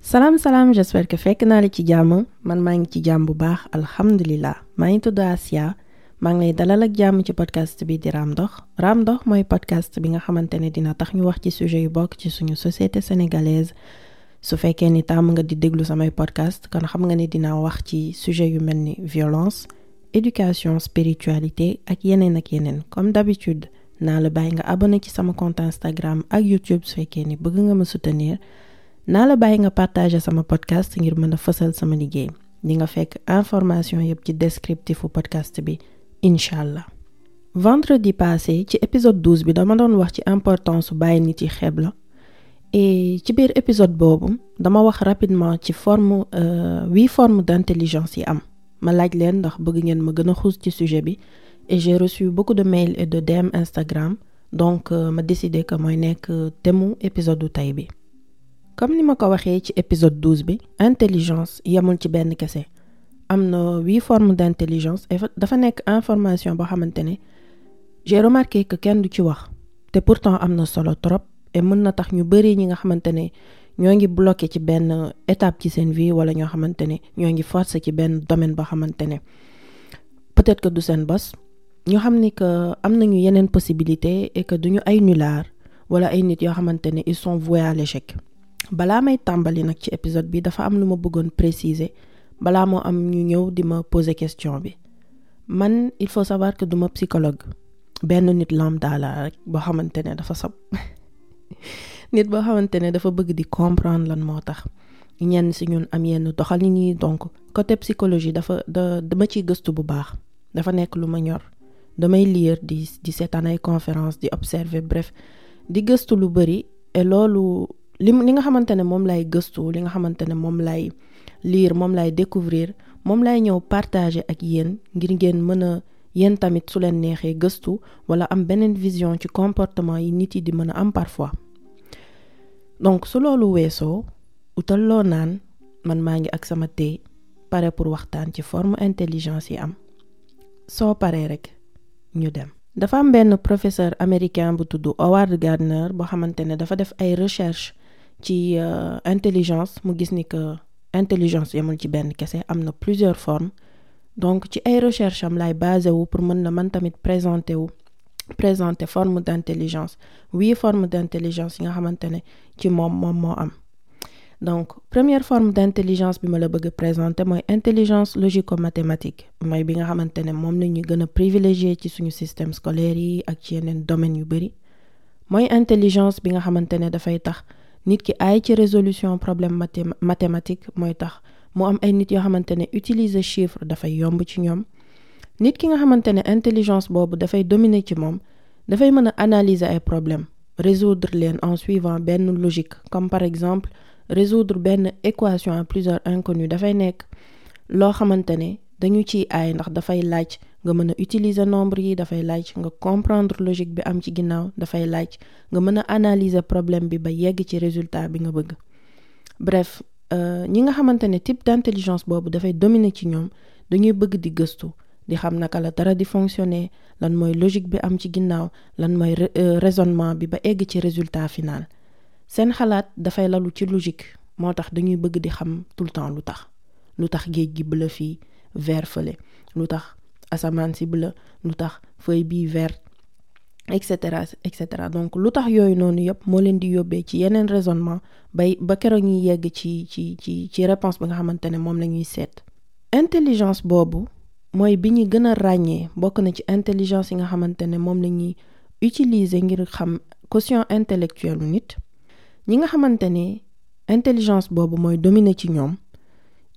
salaam salaam j'espère que fekk naa la man maa ngi ci bu baax alhamdulilah maa ngi podcast bi di Raam Dox. Podcast bi nga xamante ne dina tax ñu wax ci sujet yu bokk ci suñu société sénégalaise. Su ni nga di déglu podcast kon xam nga ni dina wax ci sujet yu violence éducation spiritualité ak yeneen ak yeneen. Comme d'habitude naa la bàyyi nga abonné compte Instagram ak YouTube su fekkee ni bëgg soutenir naa la bàyyi nga partager sama podcast ngir mën a fësal sama liggéey. Di nga fekk information yëpp ci descriptifu podcast bi incha allah. vendredi passé ci épisode 12 bi dama doon wax ci importance su bàyyi nit yi xeeb la. Et ci biir épisode boobu dama wax rapidement ci forme huit formes d'intelligence yi am. Ma laaj leen ndax bëgg ngeen ma gën a xuus ci sujet bi. Et j'ai reçu beaucoup de mails et de DM Instagram. Donc ma décidé que mooy nekk thème épisode du tey bi. Comme ni ma ko waxee ci épisode 12 bi intelligence yemul ci benn kese. Am na huit formes d'intelligence et dafa nekk information boo xamante j'ai remarqué que kenn du ci wax. Te pourtant am na solo trop et mën na tax ñu bari ñi nga xamante ñoo ngi bloqué ci benn étape ci seen vie wala ñoo xamante ñoo ngi forcé ci benn domaine boo xamante peut-être que du seen bos. Ñu xam ni que am nañu yeneen possibilité et que duñu ay nulard wala ay nit yoo xamante ils sont voués à l'échec balaa may tàmbali nag ci épisode bi dafa am lu ma bëggoon préciser balaa moo am ñu ñëw di ma poser question bi. Man il faut savoir que duma psychologue. Benn nit lambda la rek boo xamante ne dafa sab. Nit boo xamante ne dafa bëgg di comprendre lan moo tax. Ñenn si ñun am yenn doxalin yi donc côté psychologie dafa da dama ciy gëstu bu baax. Dafa nekk lu ma ñor. Damay lire di di seetaan ay conférence di observer bref. Di gëstu lu bari et loolu li li nga xamante ne lay gëstu li lire moom découvrir moom lay ñëw partager ak yéen ngir ngeen mën a tamit su gëstu wala vision ci comportement yi nit yi di am parfois. Donc su loolu utal man maa ngi ak sama thé pare pour forme intelligence yi am. Soo paree rek ñu dem. Dafa am professeur américain bu Howard Gardner dafa ay recherche ci intelligence mu gis ni que intelligence yemul ci benn kese am na plusieurs formes. Donc ci ay recherche am lay basé wu pour mën na man tamit présenter wu présenter forme d'intelligence huit formes d'intelligence yi nga xamante ne ci moom moom moo am. Donc première forme d'intelligence bi ma la bëgg a présenter mooy intelligence logico-mathématique mooy bi nga xamante ne moom la ñu gën a privilégié ci suñu système scolaire yi ak ci yeneen domaines yu bari. Mooy intelligence bi nga xamante ne dafay tax nit ki aay ci résolution problème mathématique mooy tax mu am ay nit yoo utiliser chiffre dafay yomb ci ñoom. Nit ki nga xamante ne intelligence boobu dafay dominer ci moom dafay mën a analyser ay problèmes résoudre leen en suivant benn logique comme par exemple résoudre benn équation à plusieurs inconnus dafay nekk loo xamante ne dañu ciy aay ndax dafay laaj nga mën a utiliser nombre yi dafay laaj nga comprendre logique bi am ci ginnaaw dafay laaj nga mën a analyser problème bi ba yegg ci résultat bi nga bëgg. Bref ñi nga xamante ne type d'intelligence boobu dafay dominer ci ñoom dañuy bëgg di gëstu di xam naka la dara di fonctionner lan mooy logique bi am ci ginnaaw lan mooy raisonnement bi ba egg ci résultat final. Seen xalaat dafay lalu ci logique moo tax dañuy bëgg di xam tout le temps lu tax lu tax géej gi bleu fii vert fële. Lu tax asamaan si bleu lu tax feuille bii vert et cetera et cetera. Donc lu tax yooyu noonu yëpp moo leen di yóbbee ci yeneen raisonnement bay ba keroog ñuy yegg ci ci ci ci réponse bi nga xamante ne moom la ñuy seet. Intelligence boobu mooy bi ñu gën a ràññee bokk na ci intelligence yi nga xamante ne moom utiliser ngir xam quotient intellectuel nit. Ñi nga xamante intelligence boobu mooy dominer ci ñoom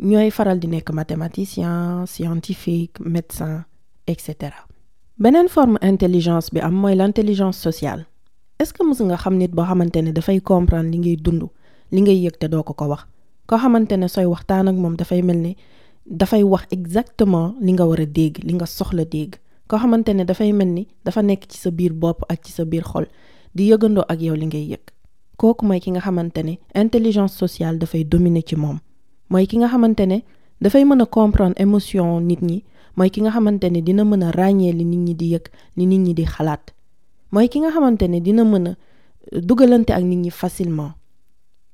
ñooy faral di nekk mathématicien scientifique médecin et cetera. Beneen forme intelligence bi am mooy l'intelligence sociale. Est-ce que mës nga xam nit boo xamante ne dafay comprendre li ngay dund li ngay yëg te doo ko ko wax? Koo xamante ne sooy waxtaan ak moom exactement li nga war a dégg li nga soxla dégg. Koo xamante ne dafay mel ni dafa nekk ci sa biir bopp ak ci sa di yëgandoo ak yow li ngay yëg. Kooku mooy ki nga xamante ne intelligence sociale dafay dominer ci mooy ki nga xamante ne dafay mën a comprendre émotion nit ñi mooy ki nga xamante ne dina mën a ràññee li nit ñi di yëg li nit ñi di xalaat. Mooy ki nga xamante ne dina mën a dugalante ak nit ñi facilement.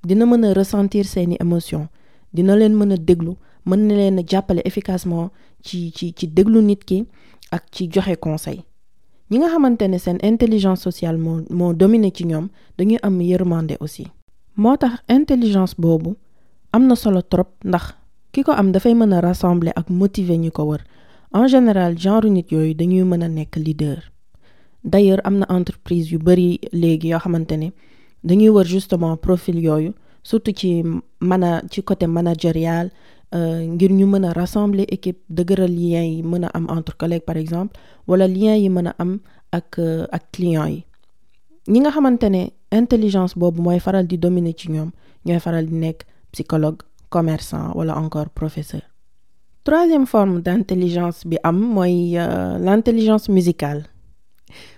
Dina mën a ressentir seeni émotion dina leen mën a déglu mën na leen jàppale efficacement ci ci ci déglu nit ki ak ci joxe conseil. Ñi nga xamante ne seen intelligence sociale moo moo dominé ci ñoom dañuy am yërmande aussi. Moo tax intelligence boobu am na solo trop ndax ki ko mën a en général genre nit yooyu dañuy mën a leader. D'ailleurs am na entreprise yu bari léegi yoo justement profil yooyu surtout ci mana ci côté ngir ñu mën a équipe mën a am entre collègues par exemple wala lien yi mën a am ak ak clients yi. Ñi intelligence boobu mooy faral psychologue commerçant wala encore professeur. Troisième forme d'intelligence bi am mooy l'intelligence musicale.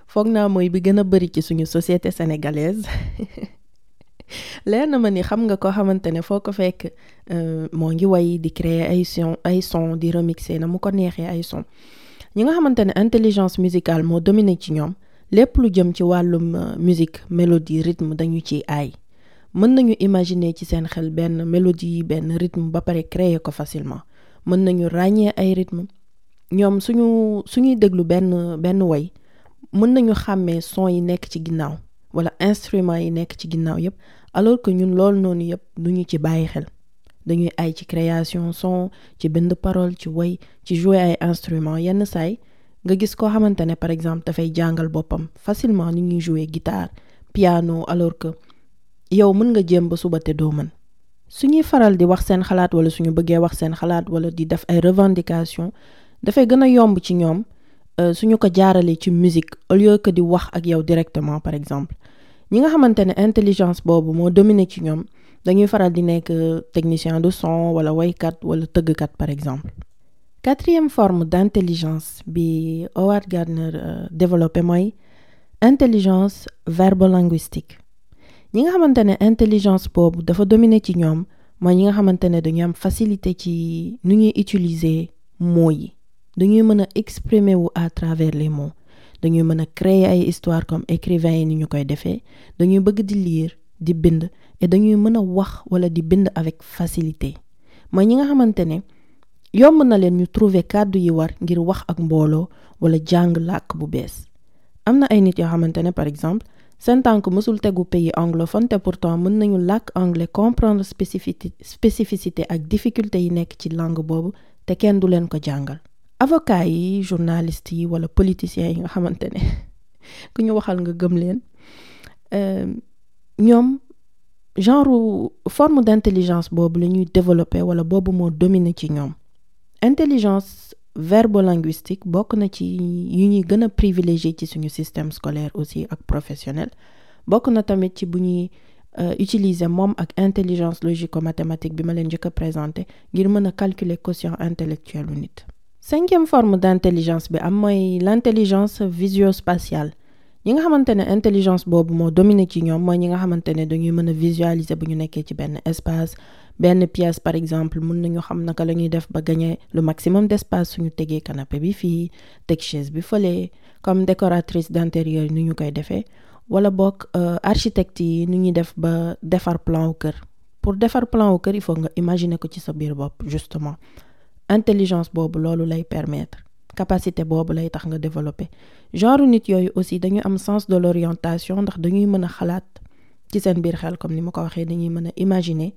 Foog naa mooy bi gën a ci suñu société sénégalaise. Leer na ma ni xam nga ko xamante ne fekk moo ngi way di créer ay son ay son di remixer na mu ko neexee ay son. Ñi nga xamante intelligence musicale moo dominé ci ñoom lépp lu jëm ci wàllum musique mélodie rythme dañu ciy aay mën nañu imaginer ci seen xel benn mélodie benn rythme ba pare créer facilement. Mën nañu ràññee ay rythme ñoom suñu suñuy déglu benn benn way mën nañu xàmmee son yi nekk ci ginnaaw wala instrument yi nekk alors que ñun loolu noonu yépp duñu ci bàyyi xel. Dañuy création son ci bind parole ci ci jouer ay instrument yenn saay nga gis koo xamante par exemple dafay jàngal boppam facilement ni ñuy jouer guitare piano alors que yow mën nga jéem ba suba te doo mën. Suñuy faral di wax seen xalaat wala suñu bëggee wax seen xalaat wala di def ay revendication dafay gën a yomb ci ñoom suñu ko jaaralee ci musique au lieu que di wax ak yow directement par exemple. Ñi nga xamante ne intelligence boobu moo dominé ci ñoom dañuy faral di nekk technicien de son wala waykat wala tëggkat par exemple. Quatrième forme d'intelligence bi Howard Gardner développé mooy intelligence verbolinguistique ñi nga xamante ne intelligence boobu dafa dominé ci ñoom mooy ñi nga xamante ne dañu am facilité ci nu ñuy utiliser mots yi. Dañuy mën a exprimer wu à travers les mots. Dañuy mën a créer ay histoire comme écrivain yi ni ñu koy defee. Dañuy bëgg di lire di bind et dañuy mën a wax wala di bind avec facilité. Mooy ñi nga xamante ne yomb na leen ñu trouver kàddu yi war ngir wax ak mbooloo wala jàng làkk bu bees. Am na ay nit yoo xamante ne par exemple seen tànk mësul tegu pays anglophone te pourtant mën nañu anglais comprendre spécificité spécificité ak difficulté yi nekk ci langue boobu te kenn avocat yi politiciens yi nga ku ñoom genre forme d'intelligence boobu la ñuy développer wala boobu moo intelligence verbolinguistique bokk na ci yu ñuy gën a privilégié ci suñu système scolaire aussi ak professionnel. Bokk na tamit ci bu ñuy utiliser moom ak intelligence logico-mathématique bi ma leen njëkk a présenté ngir mën a calculer quotient intellectuel u nit. Cinquième forme d'intelligence bi am mooy l'intelligence visio-spatiale ñi nga xamante ne intelligence boobu moo dominé ci ñoom mooy ñi nga xamante ne dañuy mën a visualiser bu ñu nekkee ci benn espace benn pièce par exemple mun nañu xam naka la ñuy def ba gagner le maximum d'espace suñu tegee canapé bi fii teg chaise bi fële comme décoratrice d'intérieur ni ñu koy defee wala boog architecte yi ni ñuy def ba defar plan wu kër. Pour defar plan wu kër il faut nga imaginer ko ci sa biir bopp justement. Intelligence boobu loolu lay permettre. Capacité boobu lay tax nga développer. Genre nit yooyu aussi dañu am sens de l'orientation ndax dañuy mën a xalaat ci seen biir xel comme ni ma ko waxee dañuy mën a imaginer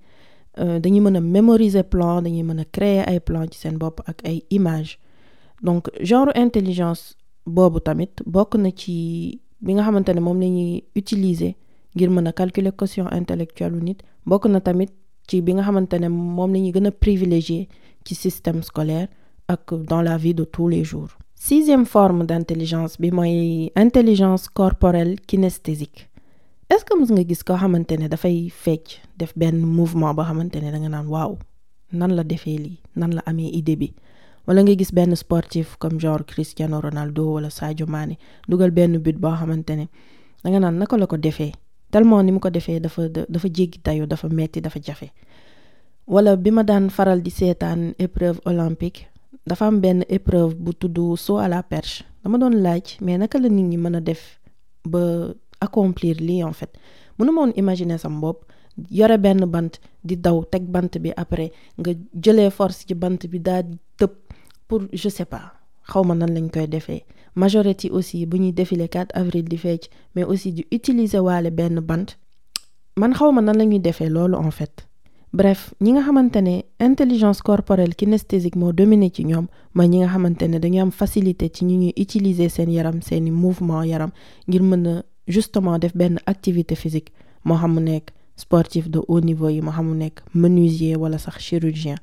dañuy mën a mémoriser plan dañuy mën a créer ay plan ci seen bopp ak ay image donc genre intelligence boobu tamit bokk na ci bi nga xamante ne moom la ñuy utiliser ngir mën a calculer quotient intellectuel nit bokk na tamit ci bi nga xamante ne moom la ñuy gën a privilégier ci système scolaire ak dans la vie de tous les jours. Sixième forme d'intelligence bi mooy intelligence corporelle kinesthésique est-ce que mës nga gis fecc def mouvement da nga nan la defee lii? Nan idée bi? Wala nga gis comme genre Cristiano Ronaldo wala Sadio Mané dugal but da nga tellement ko dafa dafa jéggi dafa metti dafa jafe. Wala faral épreuve olympique dafa am épreuve bu tudd à la perche. Dama laaj mais naka la nit ñi accomplir lii en fait. Mënu ma woon imaginer sam bopp yore benn bant di daw teg bant bi après nga jëlee force ci bant bi daal di tëb pour je sais pas xaw ma nan lañ koy defee. Majorité aussi bu ñuy défilé 4 avril di fecc mais aussi di utiliser waale benn bant man xaw ma nan la ñuy defee loolu en fait. Bref ñi nga intelligence corporelle kinesthésique moo dominé ci ñoom mooy ñi nga xamante ne dañu am facilité ci ñu ñuy utiliser seen yaram seeni mouvement yaram ngir mën justement def benn activité physique moo xam sportif de haut niveau yi moo xam menuisier wala sax chirurgien.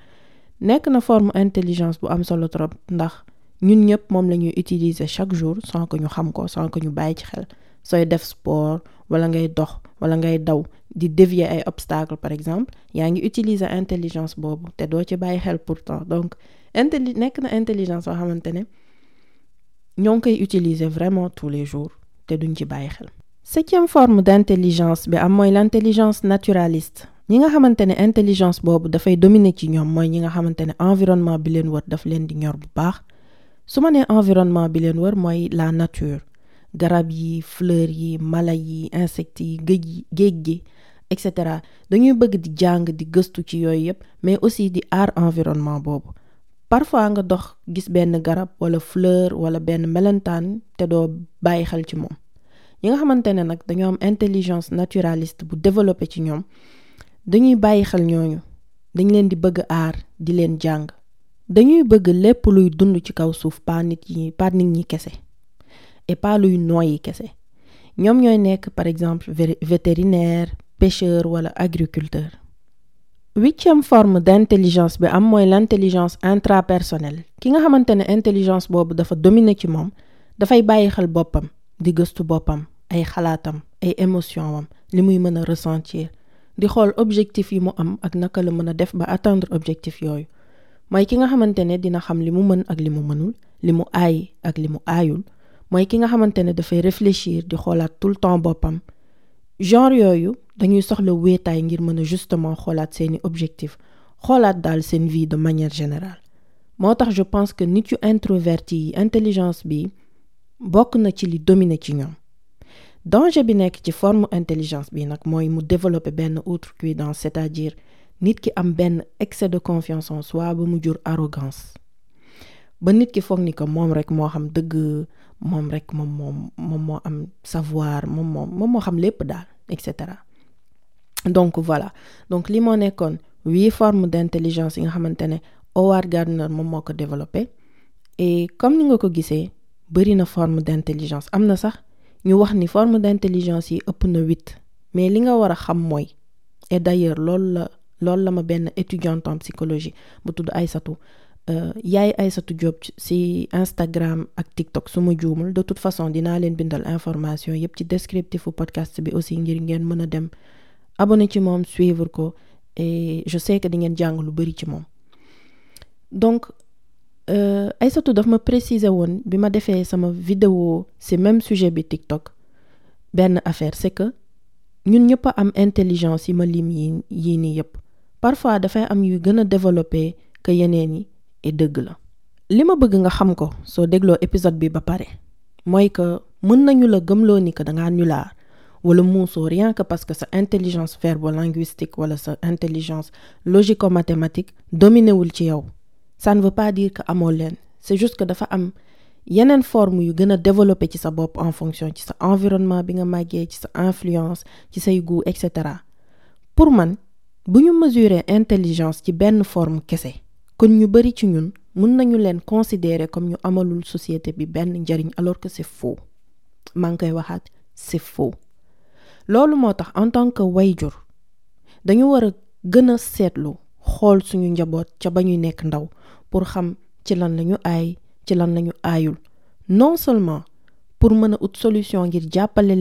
Nekk na forme intelligence bu am solo trop ndax ñun ñëpp moom la ñuy utiliser chaque jour sans que ñu xam ko sans que ñu bàyyi ci xel. Sooy def sport wala ngay dox wala ngay daw di dévier ay obstacle par exemple yaa ngi utiliser intelligence boobu te doo ci bàyyi xel pourtant. Donc intelli nekk na intelligence boo xamante ne ñoo ngi koy utiliser vraiment tous les jours te duñ ci bàyyi xel. septième forme d'intelligence bi am mooy l'intelligence naturaliste ñi nga xamante ne intelligence boobu dafay dominer ci ñoom mooy ñi nga xamante ne environnement bi leen wër daf leen di ñor bu baax su ma nee environnement bi leen wër mooy la nature. garab yi fleur yi mala yi insectes yi géej yi géej gi et cetera dañuy bëgg di jàng di gëstu ci yooyu yëpp mais aussi di aar environnement boobu parfois nga dox gis benn garab wala fleur wala benn melentaan te doo bàyyi xel ci moom. Ñi nga xamante ne nag dañoo am intelligence naturaliste bu développé ci ñoom dañuy bàyyi xel ñooñu dañ leen di bëgg aar di leen jàng. Dañuy bëgg lépp luy dund ci kaw suuf pas nit yi pas nit ñi kese et pas luy nooyi kese. Ñoom ñooy nekk par exemple vétérinaire pêcheur wala agriculteur huitième forme d'intelligence bi am mooy l'intelligence intrapersonnelle. Ki nga xamante ne intelligence boobu dafa dominer ci moom dafay bàyyi xel boppam di gëstu boppam ay xalaatam ay émotion am li muy mën a ressentir di xool objectif yi mu am ak naka la mën a def ba atteindre objectif yooyu. Mooy ki nga xamante ne dina xam li mu mën ak li mu mënul li mu aay ak li mu aayul. Mooy ki nga xamante ne dafay réfléchir di xoolaat tout le temps boppam. Genre yooyu dañuy soxla wéetaay ngir justement objectif vie de manière générale. Je pense que nit introverti yi intelligence bi bokk na ci li dominer ci ñoom. Forme intelligence bi développer benn outrecuidance c'est-à-dire nit ki am benn excès de confiance en soi ba mu arrogance. Ba nit ki foog ni savoir moom moom moom moo xam donc voilà. Donc li moo huit formes d'intelligence yi nga xamante ne Howard Gardner moom moo développé. Et comme ni nga ko gisee na forme d'intelligence. Am na sax ñu wax ni forme d'intelligence yi ëpp na huit. Mais li nga war xam et d'ailleurs loolu la loolu la ma benn étudiante en psychologie bu tudd Aïssatou yaay Aïssatou Diop ci Instagram ak TikTok su ma de toute façon dinaa leen bindal information yépp ci descriptifu podcast bi aussi ngir ngeen mën dem abonné ci moom suivre ko et je sais que di ngeen jàng lu bari ci moom. Donc Aïssatou daf ma préciser woon bi ma defee sama vidéo ci même sujet bi TikTok. Benn affaire c'est que ñun ñëpp a am intelligence yi ma lim yi yii nii yépp parfois dafay am yu gën a développé que yeneen yi et dëgg la. Li ma bëgg nga xam ko soo dégloo épisode bi ba pare mooy que mën nañu la gëmloo ni que dangaa nulaar wala muusoo rien que parce que sa intelligence verbo-linguistique wala sa intelligence logico-mathématique dominé wul ci yow. Ça ne veut pas dire que amoo leen. C'est juste que dafa am yeneen forme yu gën a ci sa bopp en fonction ci sa environnement bi nga màggee ci sa influence ci say goût et cetera. Pour man bu ñu mesurer intelligence ci benn forme kese kon ñu bari ci ñun mën nañu leen considérer comme ñu amalul société bi benn njariñ alors que c'est faux. Maa koy c'est faux loolu moo tax en tant que wayjur dañu war a gën a pour xam non seulement pour mën solution ngir jàppale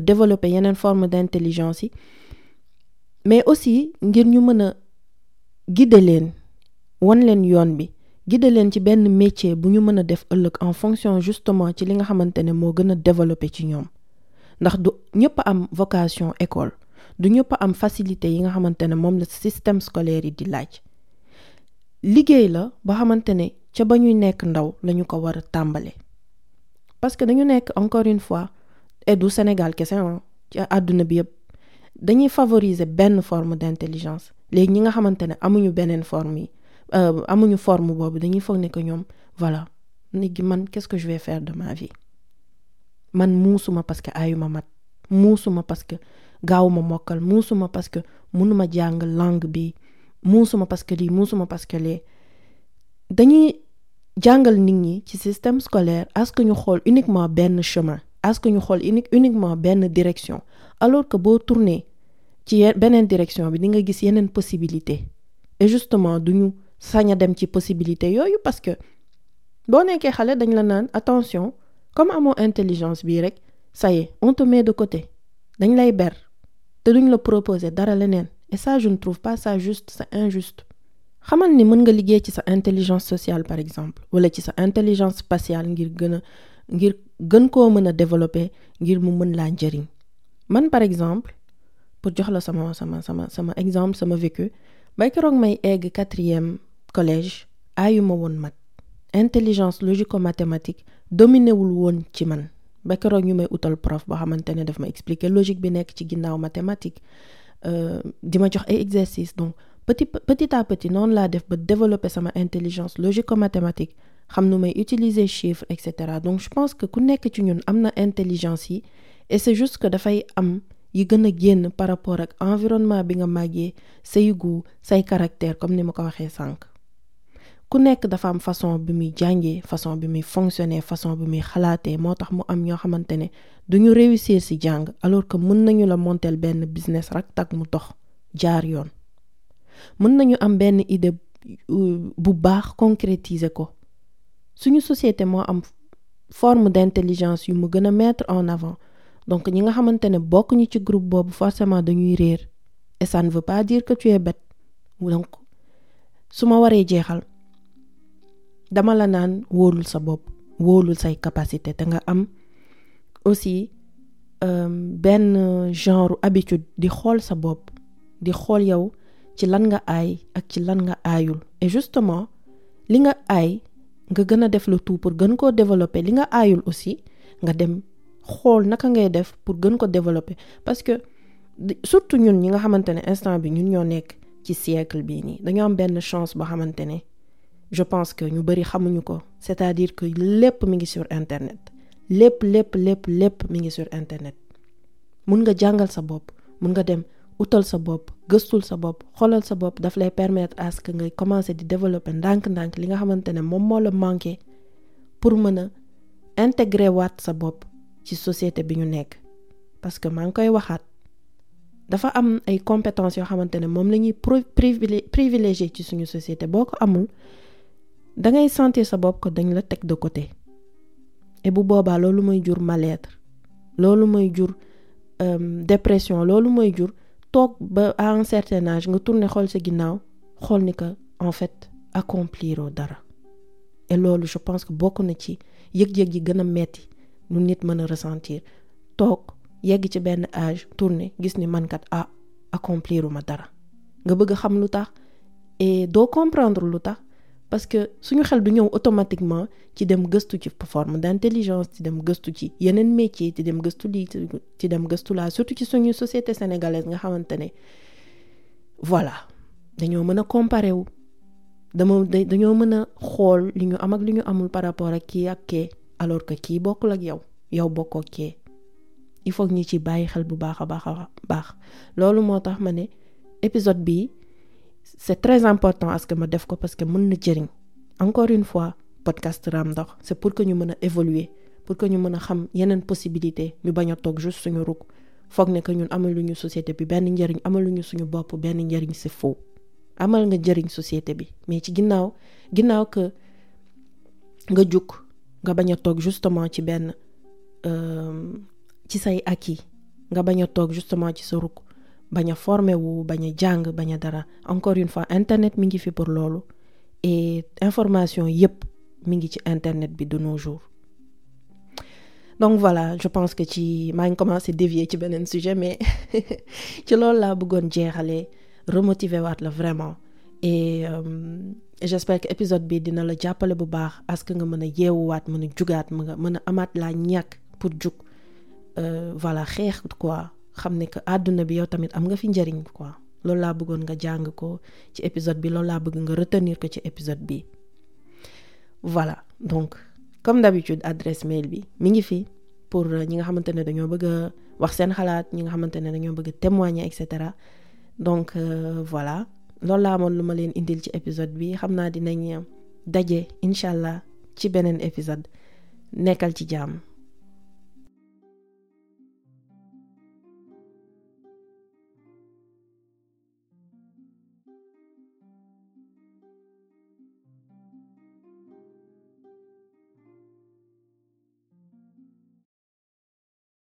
développer yeneen forme d'intelligence mais aussi ngir ñu guider leen wan leen yoon guider leen ci benn en fonction justement ci li nga xamante ne moo gën développer ndax du ñëpp am vocation école. Du ñëpp am facilité yi nga xamante ne moom la système scolaire yi di laaj. Liggéey la ba xamante ne ca ba ñuy nekk ndaw lañu ko war a tàmbale. Parce que dañu nekk encore une fois et du Sénégal kese ci àdduna bi yëpp dañuy favoriser benn forme d'intelligence. Léegi ñi nga xamante ne amuñu beneen forme yi amuñu forme boobu dañuy foog ne que ñoom voilà léegi man qu'est-ce que je vais faire de ma vie? Man muusuma parce que ayuma mat muusuma parce que gaawuma mokkal muusuma parce que mënuma jàng langue bi muusuma parce que lii muusuma parce que lee. Dañuy jàngal nit ñi ci système scolaire à ce que ñu xool uniquement benn chemin? À ce que ñu uniquement benn direction? Alors que boo tourné ci beneen direction bi di nga gis yeneen possibilité et justement duñu sañ a dem ci possibilité yooyu parce que boo nekkee xale dañ la naan attention comme amoo intelligence bii rek ça y est on te met de côté. Dañ lay ber te duñ la proposer dara leneen. Et ça je ne trouve pas ça juste c'est injuste. Xamal ni mën nga liggéey ci sa intelligence sociale par exemple wala ci sa intelligence spatiale ngir gën a ngir gën koo mën a développer ngir mu mën laa njëriñ. Man par exemple pour jox la sama sama sama sama exemple sama vécu bay keroog may egg quatrième collège aayuma woon mat intelligence logico-mathématique dominé wul woon ci man. Ba keroog ñu may prof boo xamante ne daf ma expliquer logique bi nekk ci ginnaaw mathématique di ma exercices. Donc petit petit à petit noonu laa def ba développer sama intelligence logico-mathématique xam nu may utiliser chiffres et cetera. Donc je pense que ku nekk ci ñun intelligence yi et c'est juste que dafay am yi gën a par rapport ak environnement bi nga màggee say goût say caractère comme ni ma ko waxee ku nekk dafa am façon bi muy jàngee façon bi muy fonctionner façon bi muy xalaatee moo tax mu am ñoo xamante ne duñu réussir ci jàng alors que mën nañu la monter benn business rak tak mu dox jaar yoon. Mën nañu am benn idée bu baax concrétiser ko. Suñu société moo am forme d'intelligence yu mu gën a mettre en avant. Donc ñi nga xamante ne bokk ñu ci groupe boobu forcément dañuy réer et ça ne veut pas dire que tu es bête. Donc su ma waree jeexal dama la naan wóolul sa bopp wóolul say capacité te nga am aussi benn genre habitude di xool sa bopp di xool yow ci lan nga aay ak ci lan nga aayul. Et justement li nga aay nga gën a def le tout pour gën koo développer. Li nga aayul aussi nga dem xool naka ngay def pour gën ko développer. Parce que surtout ñun ñi nga xamante ne instant bi ñun ñoo nekk ci siècle bii nii dañoo am benn chance boo xamante ne je pense que ñu bari xamuñu ko. C'est-à-dire que lépp mi sur internet. Lépp lépp lépp lépp mi sur internet. Nga sa dem sa gëstul sa sa daf lay permettre à développer li nga pour intégrer sa société bi parce que maa koy dafa am ay compétences yoo xamante ci suñu société da ngay sentir sa bopp ko de côté. Et bu boobaa loolu mooy jur mal-être loolu mooy jur dépression loolu mooy jur à un certain âge nga tourner xool sa ginnaaw xool ni que en fait accomplir dara. Et loolu je pense que bokk na ci yëg-yëg yi gën a metti nu nit a ressentir. Toog yegg ci benn âge tourner gis ni kat ah accompliruma dara. Nga bëgg et doo comprendre lu parce que suñu xel du ñëw automatiquement ci dem gëstu ci forme d'intelligence ci dem gëstu ci yeneen métier ci dem gëstu lii ci dem gëstu surtout ci suñu société sénégalaise nga xamante ne voilà dañoo mën a comparer wu. Dama dañoo mën a xool li ñu am ak par rapport ak kii ak kee alors que kii bokkul ak yow yow kee. Il faut ñu ci bàyyi xel bu baax a baax a baax. Loolu moo tax ma ne épisode bii c'est très important à ce que ma def ko parce que mën na jëriñ. Encore une fois podcast Raam Ndox c'est pour que ñu mën évoluer pour que ñu mën a xam yeneen possibilité ñu bañ a toog juste suñu ruk foog ne que ñun amal lu ñu société bi benn njëriñ amal lu ñu suñu bopp benn njëriñ c'est faux. Amal nga njëriñ société bi mais ci ginnaaw ginnaaw que nga jug nga bañ a justement ci benn ci say acquis nga bañ a justement ci sa ruk bañ a formé wu bañ dara. Encore une fois internet mi ngi pour et information yépp internet de nos jours. Donc voilà je pense que ci maa ngi commencé dévier ci sujet mais ci loolu laa bëggoon jeexalee remotiver vraiment. Et euh, j'espère que épisode bi dina la jàppale bu baax à ce que nga jugaat pour jug. Euh, voilà quoi xam que àdduna bi yow tamit am nga fi quoi. Bëggoon nga jàng ko ci épisode bi bëgg nga retenir ko ci épisode bi. Voilà. Donc comme d'habitude adresse mail bi mi ngi fi pour ñi nga xamante ne dañoo bëgg a wax seen xalaat ñi nga xamante ne dañoo bëgg a témoigner et cetera. Donc voilà. Loolu laa amoon lu ma leen indil ci épisode bi. Xam naa dinañ daje incha allah ci beneen épisode. Nekkal ci